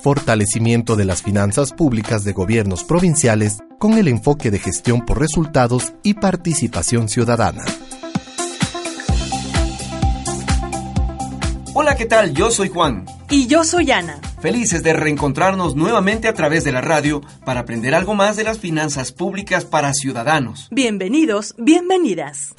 Fortalecimiento de las finanzas públicas de gobiernos provinciales con el enfoque de gestión por resultados y participación ciudadana. Hola, ¿qué tal? Yo soy Juan. Y yo soy Ana. Felices de reencontrarnos nuevamente a través de la radio para aprender algo más de las finanzas públicas para ciudadanos. Bienvenidos, bienvenidas.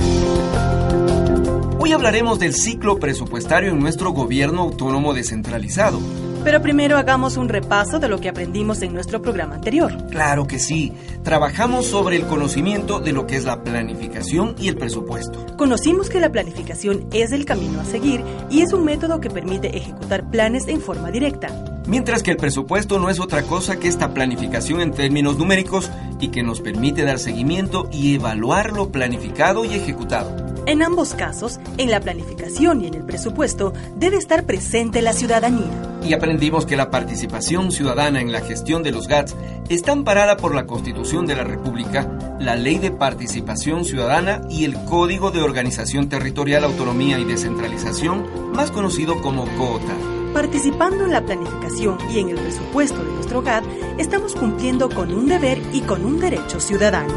Hoy hablaremos del ciclo presupuestario en nuestro gobierno autónomo descentralizado pero primero hagamos un repaso de lo que aprendimos en nuestro programa anterior. Claro que sí. Trabajamos sobre el conocimiento de lo que es la planificación y el presupuesto. Conocimos que la planificación es el camino a seguir y es un método que permite ejecutar planes en forma directa. Mientras que el presupuesto no es otra cosa que esta planificación en términos numéricos y que nos permite dar seguimiento y evaluar lo planificado y ejecutado. En ambos casos, en la planificación y en el presupuesto, debe estar presente la ciudadanía. Y aprendimos que la participación ciudadana en la gestión de los GATS está amparada por la Constitución de la República, la Ley de Participación Ciudadana y el Código de Organización Territorial, Autonomía y Descentralización, más conocido como COTA. Participando en la planificación y en el presupuesto de nuestro GAT, estamos cumpliendo con un deber y con un derecho ciudadano.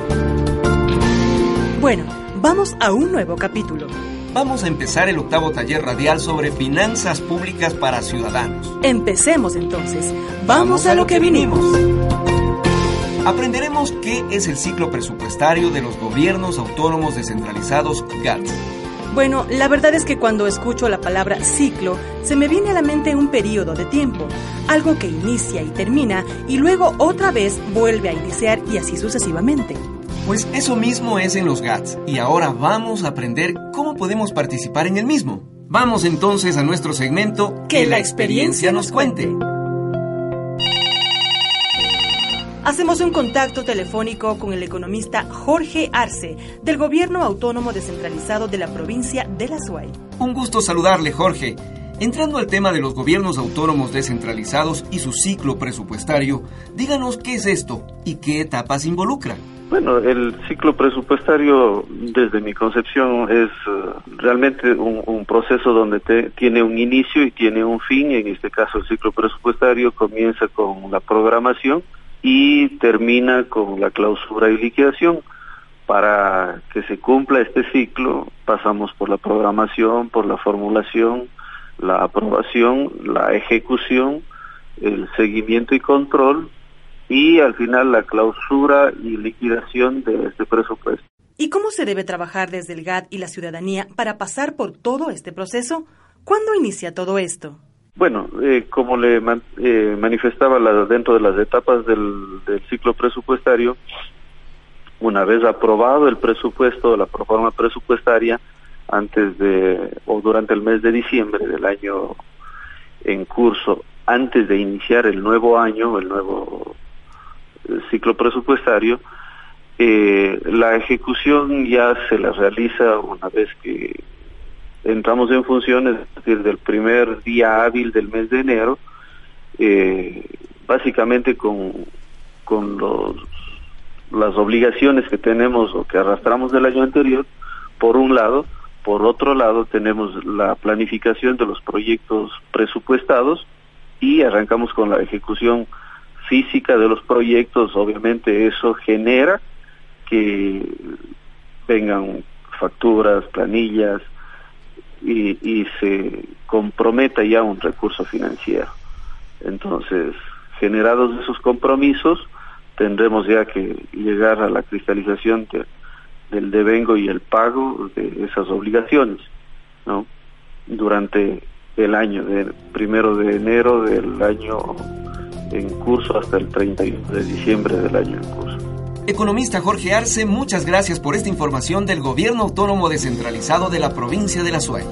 Bueno, Vamos a un nuevo capítulo. Vamos a empezar el octavo taller radial sobre finanzas públicas para ciudadanos. Empecemos entonces. Vamos, a, lo que vinimos. Aprenderemos qué es el ciclo presupuestario de los gobiernos autónomos descentralizados GATS. Bueno, la verdad es que cuando escucho la palabra ciclo, se me viene a la mente un periodo de tiempo, algo que inicia y termina y luego otra vez vuelve a iniciar y así sucesivamente. Pues eso mismo es en los GATS y ahora vamos a aprender cómo podemos participar en el mismo. Vamos entonces a nuestro segmento Que la experiencia nos cuente. Hacemos un contacto telefónico con el economista Jorge Arce, del Gobierno Autónomo Descentralizado de la provincia de La Suay. Un gusto saludarle, Jorge. Entrando al tema de los gobiernos autónomos descentralizados y su ciclo presupuestario, díganos qué es esto y qué etapas involucra. Bueno, el ciclo presupuestario, desde mi concepción, es eh, realmente un, proceso donde tiene un inicio y tiene un fin. En este caso, el ciclo presupuestario comienza con la programación y termina con la clausura y liquidación. Para que se cumpla este ciclo, pasamos por la programación, por la formulación, la aprobación, la ejecución, el seguimiento y control y al final la clausura y liquidación de este presupuesto. ¿Y cómo se debe trabajar desde el GAT y la ciudadanía para pasar por todo este proceso? ¿Cuándo inicia todo esto? Bueno, eh, como le eh, manifestaba la, dentro de las etapas del, del, ciclo presupuestario, una vez aprobado el presupuesto, la proforma presupuestaria, antes de o durante el mes de diciembre del año en curso, antes de iniciar el nuevo año, el nuevo ciclo presupuestario, eh, la ejecución ya se la realiza una vez que entramos en funciones, es decir, del primer día hábil del mes de enero, eh, básicamente con, con los, las obligaciones que tenemos o que arrastramos del año anterior, por un lado, por otro lado tenemos la planificación de los proyectos presupuestados y arrancamos con la ejecución física de los proyectos, obviamente eso genera que vengan facturas, planillas y, se comprometa ya un recurso financiero. Entonces, generados esos compromisos, tendremos ya que llegar a la cristalización del devengo y el pago de esas obligaciones, ¿no? Durante el año, del primero de enero del año en curso hasta el 31 de diciembre del año en curso. Economista Jorge Arce, muchas gracias por esta información del Gobierno Autónomo Descentralizado de la provincia de La Suay.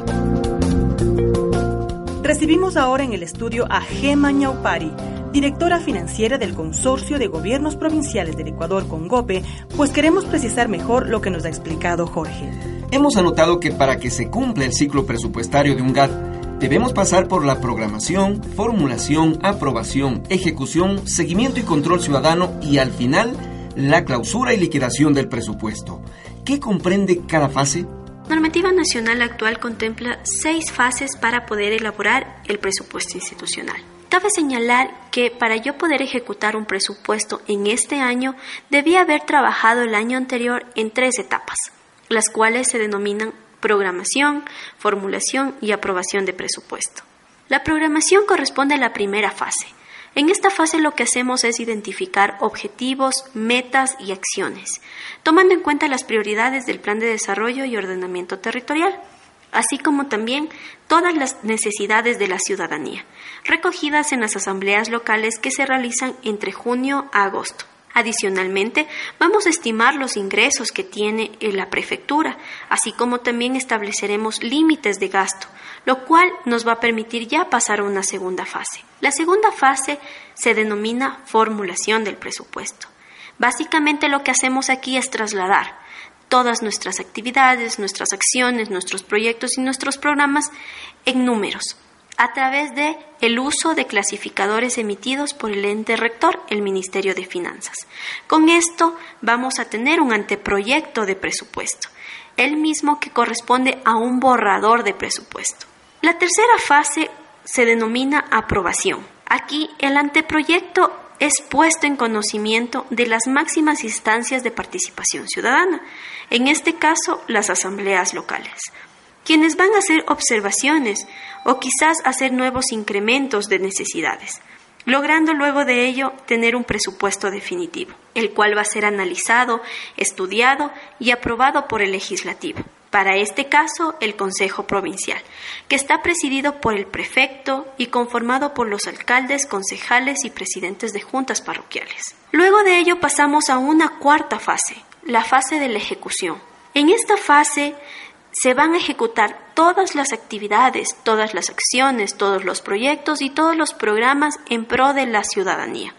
Recibimos ahora en el estudio a Gema Ñaupari, directora financiera del Consorcio de Gobiernos Provinciales del Ecuador con GOPE, pues queremos precisar mejor lo que nos ha explicado Jorge. Hemos anotado que para que se cumpla el ciclo presupuestario de un GAT, debemos pasar por la programación, formulación, aprobación, ejecución, seguimiento y control ciudadano y al final la clausura y liquidación del presupuesto. ¿Qué comprende cada fase? La normativa nacional actual contempla seis fases para poder elaborar el presupuesto institucional. Cabe señalar que para yo poder ejecutar un presupuesto en este año debía haber trabajado el año anterior en tres etapas, las cuales se denominan programación, formulación y aprobación de presupuesto. La programación corresponde a la primera fase, en esta fase lo que hacemos es identificar objetivos, metas y acciones, tomando en cuenta las prioridades del plan de desarrollo y ordenamiento territorial, así como también todas las necesidades de la ciudadanía, recogidas en las asambleas locales que se realizan entre junio a agosto. Adicionalmente, vamos a estimar los ingresos que tiene la prefectura, así como también estableceremos límites de gasto, lo cual nos va a permitir ya pasar a una segunda fase. La segunda fase se denomina formulación del presupuesto. Básicamente lo que hacemos aquí es trasladar todas nuestras actividades, nuestras acciones, nuestros proyectos y nuestros programas en números, a través de el uso de clasificadores emitidos por el ente rector, el Ministerio de Finanzas. Con esto vamos a tener un anteproyecto de presupuesto, el mismo que corresponde a un borrador de presupuesto. La tercera fase se denomina aprobación. Aquí el anteproyecto es puesto en conocimiento de las máximas instancias de participación ciudadana, en este caso las asambleas locales quienes van a hacer observaciones o quizás hacer nuevos incrementos de necesidades, logrando luego de ello tener un presupuesto definitivo, el cual va a ser analizado, estudiado y aprobado por el legislativo. Para este caso, el Consejo Provincial, que está presidido por el prefecto y conformado por los alcaldes, concejales y presidentes de juntas parroquiales. Luego de ello pasamos a una cuarta fase, la fase de la ejecución. En esta fase se van a ejecutar todas las actividades, todas las acciones, todos los proyectos y todos los programas en pro de la ciudadanía,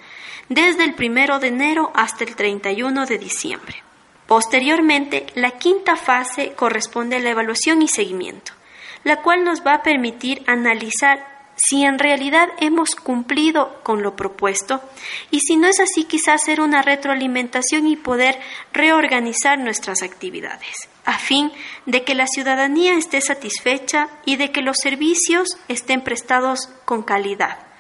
desde el primero de enero hasta el 31 de diciembre. Posteriormente, la quinta fase corresponde a la evaluación y seguimiento, la cual nos va a permitir analizar si en realidad hemos cumplido con lo propuesto y si no es así quizás hacer una retroalimentación y poder reorganizar nuestras actividades a fin de que la ciudadanía esté satisfecha y de que los servicios estén prestados con calidad.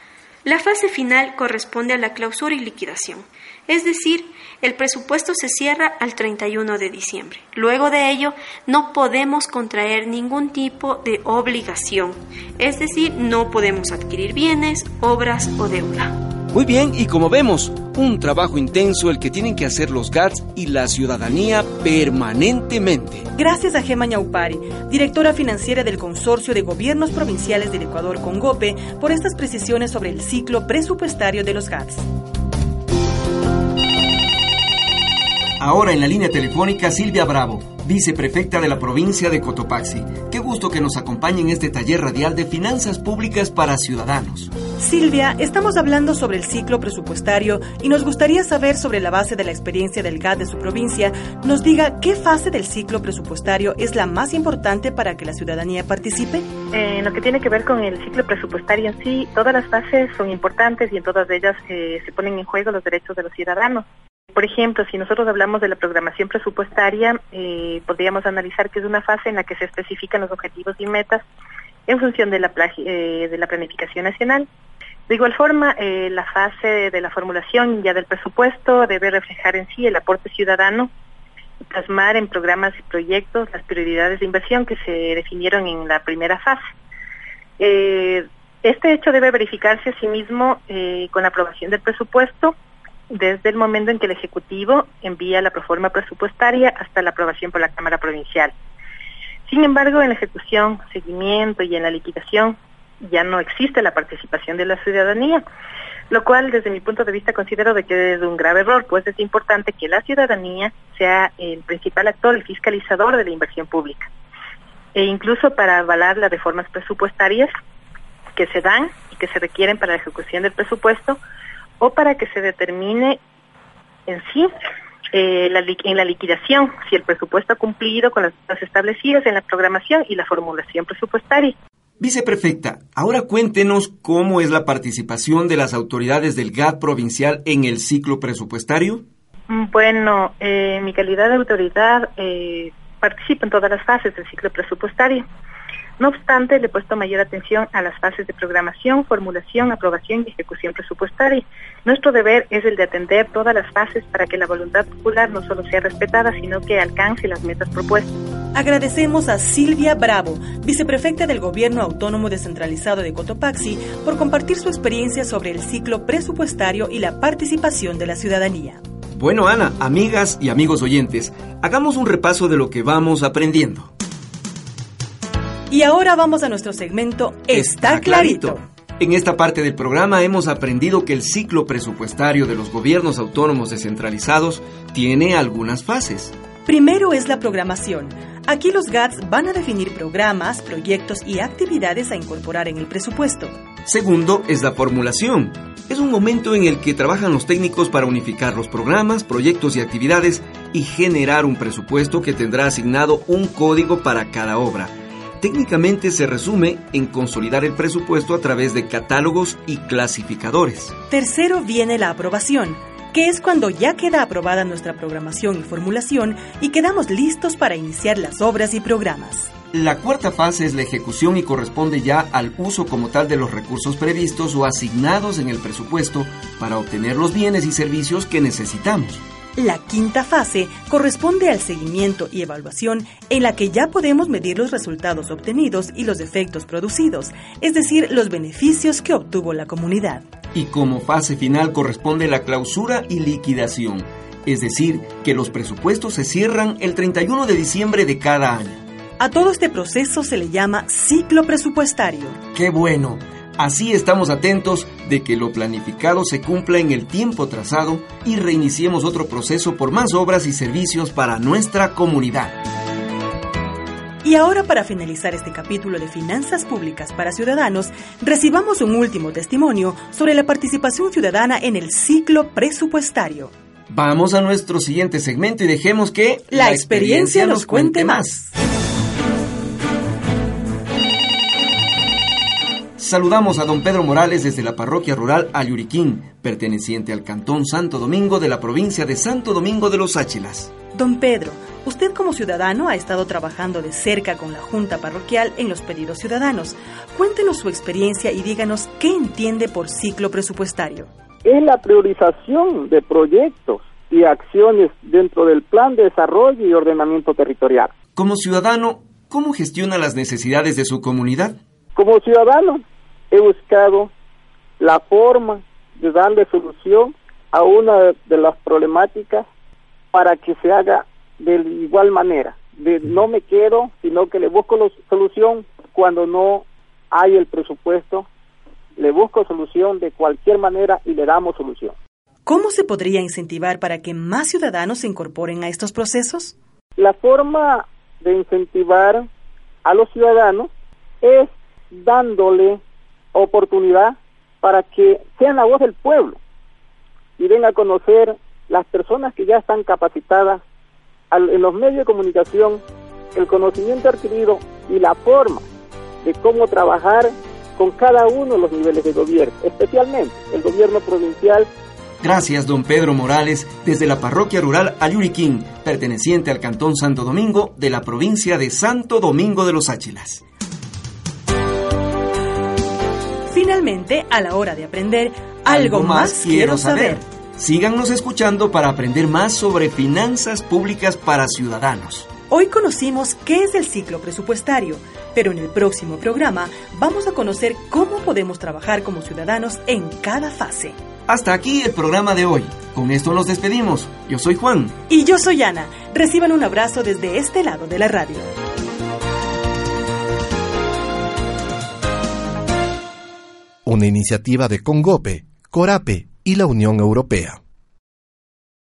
La fase final corresponde a la clausura y liquidación, es decir, el presupuesto se cierra al 31 de diciembre. Luego de ello, no podemos contraer ningún tipo de obligación, es decir, no podemos adquirir bienes, obras o deuda. Muy bien, y como vemos, un trabajo intenso el que tienen que hacer los GATS y la ciudadanía permanentemente. Gracias a Gema Ñaupari, directora financiera del Consorcio de Gobiernos Provinciales del Ecuador con GOPE, por estas precisiones sobre el ciclo presupuestario de los GATS. Ahora en la línea telefónica Silvia Bravo viceprefecta de la provincia de Cotopaxi. Qué gusto que nos acompañe en este taller radial de finanzas públicas para ciudadanos. Silvia, estamos hablando sobre el ciclo presupuestario y nos gustaría saber sobre la base de la experiencia del GAT de su provincia, nos diga qué fase del ciclo presupuestario es la más importante para que la ciudadanía participe. En lo que tiene que ver con el ciclo presupuestario en sí, todas las fases son importantes y en todas ellas eh, se ponen en juego los derechos de los ciudadanos. Por ejemplo, si nosotros hablamos de la programación presupuestaria, eh, podríamos analizar que es una fase en la que se especifican los objetivos y metas en función de la, eh, planificación nacional. De igual forma, eh, la fase de la formulación ya del presupuesto debe reflejar en sí el aporte ciudadano plasmar en programas y proyectos las prioridades de inversión que se definieron en la primera fase. este hecho debe verificarse asimismo con la aprobación del presupuesto desde el momento en que el Ejecutivo envía la proforma presupuestaria hasta la aprobación por la Cámara Provincial. Sin embargo, en la ejecución, seguimiento y en la liquidación ya no existe la participación de la ciudadanía, lo cual desde mi punto de vista considero de que es un grave error, pues es importante que la ciudadanía sea el principal actor, el fiscalizador de la inversión pública. E incluso para avalar las reformas presupuestarias que se dan y que se requieren para la ejecución del presupuesto o para que se determine en sí eh, la, en la liquidación si el presupuesto ha cumplido con las metas establecidas en la programación y la formulación presupuestaria. Viceprefecta, ahora cuéntenos cómo es la participación de las autoridades del GAT provincial en el ciclo presupuestario. Mm, bueno, eh, mi calidad de autoridad eh, participa en todas las fases del ciclo presupuestario. No obstante, le he puesto mayor atención a las fases de programación, formulación, aprobación y ejecución presupuestaria. Nuestro deber es el de atender todas las fases para que la voluntad popular no solo sea respetada, sino que alcance las metas propuestas. Agradecemos a Silvia Bravo, viceprefecta del Gobierno Autónomo Descentralizado de Cotopaxi, por compartir su experiencia sobre el ciclo presupuestario y la participación de la ciudadanía. Bueno, Ana, amigas y amigos oyentes, hagamos un repaso de lo que vamos aprendiendo. Y ahora vamos a nuestro segmento Está, clarito. En esta parte del programa hemos aprendido que el ciclo presupuestario de los gobiernos autónomos descentralizados tiene algunas fases. Primero es la programación. Aquí los GATS van a definir programas, proyectos y actividades a incorporar en el presupuesto. Segundo es la formulación. Es un momento en el que trabajan los técnicos para unificar los programas, proyectos y actividades y generar un presupuesto que tendrá asignado un código para cada obra técnicamente se resume en consolidar el presupuesto a través de catálogos y clasificadores. Tercero viene la aprobación, que es cuando ya queda aprobada nuestra programación y formulación y quedamos listos para iniciar las obras y programas. La cuarta fase es la ejecución y corresponde ya al uso como tal de los recursos previstos o asignados en el presupuesto para obtener los bienes y servicios que necesitamos. La quinta fase corresponde al seguimiento y evaluación en la que ya podemos medir los resultados obtenidos y los efectos producidos, es decir, los beneficios que obtuvo la comunidad. Y como fase final corresponde la clausura y liquidación, es decir, que los presupuestos se cierran el 31 de diciembre de cada año. A todo este proceso se le llama ciclo presupuestario. ¡Qué bueno! Así estamos atentos de que lo planificado se cumpla en el tiempo trazado y reiniciemos otro proceso por más obras y servicios para nuestra comunidad. Y ahora para finalizar este capítulo de Finanzas Públicas para Ciudadanos, recibamos un último testimonio sobre la participación ciudadana en el ciclo presupuestario. Vamos a nuestro siguiente segmento y dejemos que la, experiencia, nos cuente más. Saludamos a don Pedro Morales desde la parroquia rural Ayuriquín, perteneciente al Cantón Santo Domingo de la provincia de Santo Domingo de los Áchilas. Don Pedro, usted como ciudadano ha estado trabajando de cerca con la Junta Parroquial en los pedidos ciudadanos. Cuéntenos su experiencia y díganos qué entiende por ciclo presupuestario. Es la priorización de proyectos y acciones dentro del plan de desarrollo y ordenamiento territorial. Como ciudadano, ¿cómo gestiona las necesidades de su comunidad? Como ciudadano, he buscado la forma de darle solución a una de las problemáticas para que se haga de igual manera. De no me quiero, sino que le busco la solución cuando no hay el presupuesto, le busco solución de cualquier manera y le damos solución. ¿Cómo se podría incentivar para que más ciudadanos se incorporen a estos procesos? La forma de incentivar a los ciudadanos es dándole oportunidad para que sean la voz del pueblo y den a conocer las personas que ya están capacitadas en los medios de comunicación, el conocimiento adquirido y la forma de cómo trabajar con cada uno de los niveles de gobierno, especialmente el gobierno provincial. Gracias, don Pedro Morales, desde la parroquia rural Ayuriquín, perteneciente al Cantón Santo Domingo de la provincia de Santo Domingo de los Áchilas. Finalmente, a la hora de aprender, algo, más, quiero saber. Síganos escuchando para aprender más sobre finanzas públicas para ciudadanos. Hoy conocimos qué es el ciclo presupuestario, pero en el próximo programa vamos a conocer cómo podemos trabajar como ciudadanos en cada fase. Hasta aquí el programa de hoy. Con esto nos despedimos. Yo soy Juan. Y yo soy Ana. Reciban un abrazo desde este lado de la radio. Una iniciativa de Congope, Corape y la Unión Europea.